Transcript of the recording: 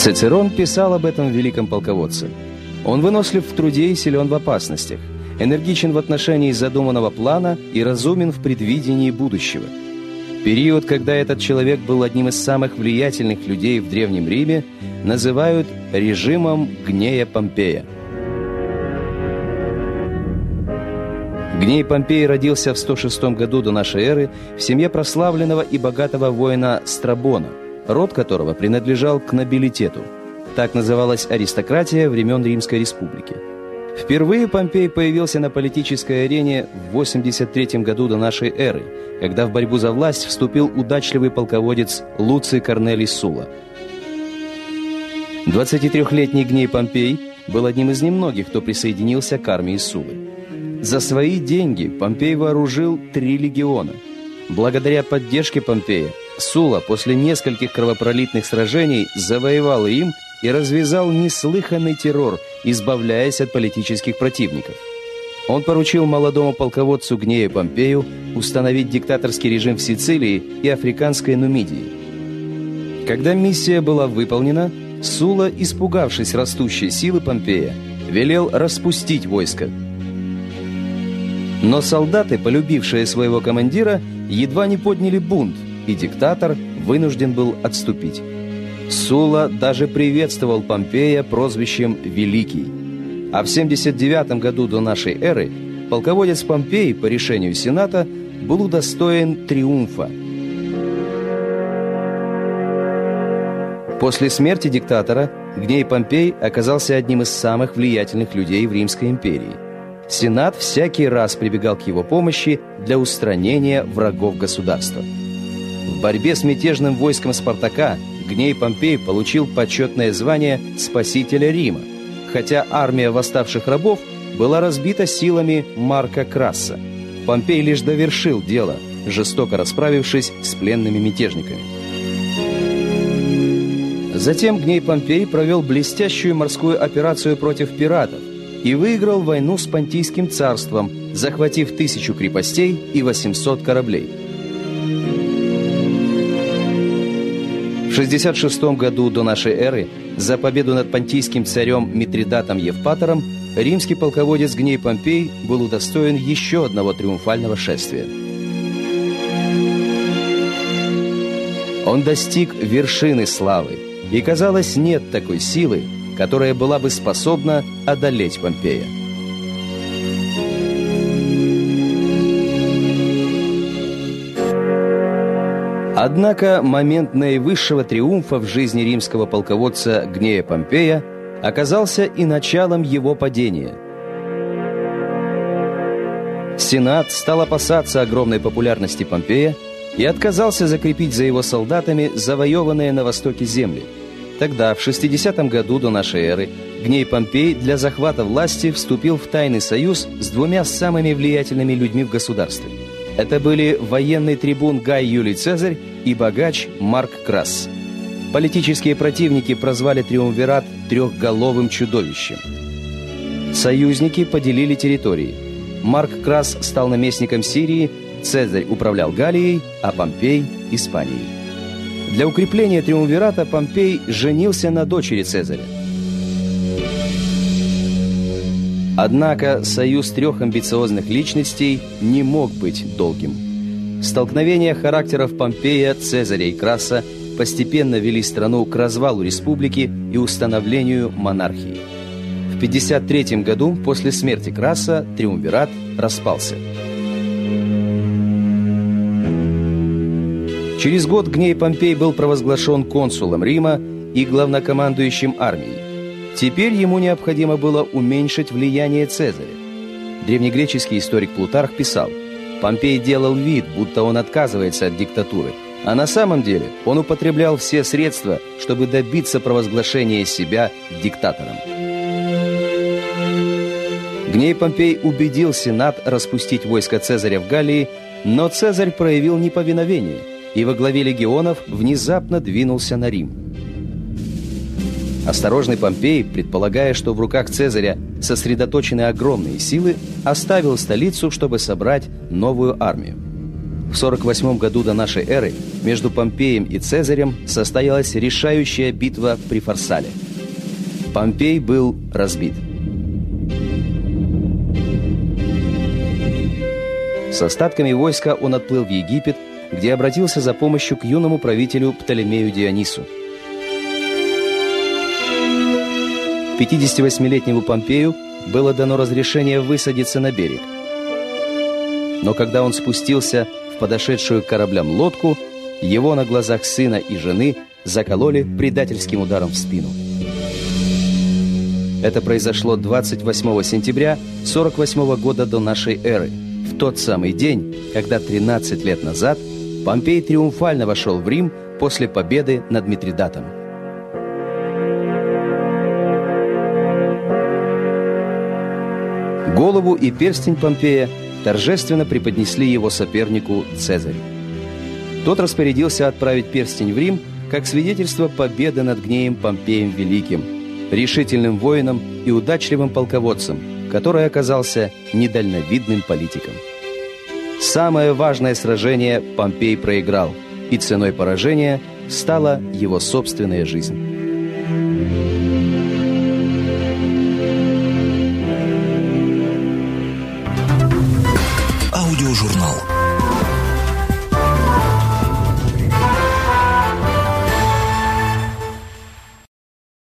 Цирон писал об этом великом полководце. Он вынослив в труде и силен в опасностях, энергичен в отношении задуманного плана и разумен в предвидении будущего. Период, когда этот человек был одним из самых влиятельных людей в Древнем Риме, называют режимом Гнея Помпея. Гней Помпей родился в 106 году до нашей эры в семье прославленного и богатого воина Страбона, род которого принадлежал к нобилитету. Так называлась аристократия времен Римской Республики. Впервые Помпей появился на политической арене в 83 году до нашей эры, когда в борьбу за власть вступил удачливый полководец Луций Корнелий Сула. 23-летний Гней Помпей был одним из немногих, кто присоединился к армии Сулы. За свои деньги Помпей вооружил три легиона. Благодаря поддержке Помпея, Сула после нескольких кровопролитных сражений завоевал Рим и развязал неслыханный террор, избавляясь от политических противников. Он поручил молодому полководцу Гнея Помпею установить диктаторский режим в Сицилии и африканской Нумидии. Когда миссия была выполнена, Сула, испугавшись растущей силы Помпея, велел распустить войско – но солдаты, полюбившие своего командира, едва не подняли бунт, и диктатор вынужден был отступить. Сула даже приветствовал Помпея прозвищем «Великий». А в 79 году до нашей эры полководец Помпей по решению Сената был удостоен триумфа. После смерти диктатора Гней Помпей оказался одним из самых влиятельных людей в Римской империи – Сенат всякий раз прибегал к его помощи для устранения врагов государства. В борьбе с мятежным войском Спартака Гней Помпей получил почетное звание «Спасителя Рима», хотя армия восставших рабов была разбита силами Марка Краса. Помпей лишь довершил дело, жестоко расправившись с пленными мятежниками. Затем Гней Помпей провел блестящую морскую операцию против пиратов, и выиграл войну с Понтийским царством, захватив тысячу крепостей и 800 кораблей. В 66 году до нашей эры за победу над понтийским царем Митридатом Евпатором римский полководец Гней Помпей был удостоен еще одного триумфального шествия. Он достиг вершины славы, и, казалось, нет такой силы, которая была бы способна одолеть Помпея. Однако момент наивысшего триумфа в жизни римского полководца Гнея Помпея оказался и началом его падения. Сенат стал опасаться огромной популярности Помпея и отказался закрепить за его солдатами завоеванные на востоке земли – Тогда, в 60 году до нашей эры, Гней Помпей для захвата власти вступил в тайный союз с двумя самыми влиятельными людьми в государстве. Это были военный трибун Гай Юлий Цезарь и богач Марк Крас. Политические противники прозвали Триумвират «трехголовым чудовищем». Союзники поделили территории. Марк Крас стал наместником Сирии, Цезарь управлял Галией, а Помпей – Испанией. Для укрепления триумвирата Помпей женился на дочери Цезаря. Однако союз трех амбициозных личностей не мог быть долгим. Столкновения характеров Помпея, Цезаря и Краса постепенно вели страну к развалу республики и установлению монархии. В 53 году после смерти Краса триумвират распался. Через год Гней Помпей был провозглашен консулом Рима и главнокомандующим армией. Теперь ему необходимо было уменьшить влияние Цезаря. Древнегреческий историк Плутарх писал, Помпей делал вид, будто он отказывается от диктатуры, а на самом деле он употреблял все средства, чтобы добиться провозглашения себя диктатором. Гней Помпей убедил Сенат распустить войско Цезаря в Галлии, но Цезарь проявил неповиновение – и во главе легионов внезапно двинулся на Рим. Осторожный Помпей, предполагая, что в руках Цезаря сосредоточены огромные силы, оставил столицу, чтобы собрать новую армию. В 48 году до нашей эры между Помпеем и Цезарем состоялась решающая битва при Фарсале. Помпей был разбит. С остатками войска он отплыл в Египет, где обратился за помощью к юному правителю Птолемею Дионису. 58-летнему Помпею было дано разрешение высадиться на берег. Но когда он спустился в подошедшую к кораблям лодку, его на глазах сына и жены закололи предательским ударом в спину. Это произошло 28 сентября 48 года до нашей эры, в тот самый день, когда 13 лет назад Помпей триумфально вошел в Рим после победы над Митридатом. Голову и перстень Помпея торжественно преподнесли его сопернику Цезарю. Тот распорядился отправить перстень в Рим как свидетельство победы над гнеем Помпеем Великим, решительным воином и удачливым полководцем, который оказался недальновидным политиком. Самое важное сражение Помпей проиграл, и ценой поражения стала его собственная жизнь. Аудиожурнал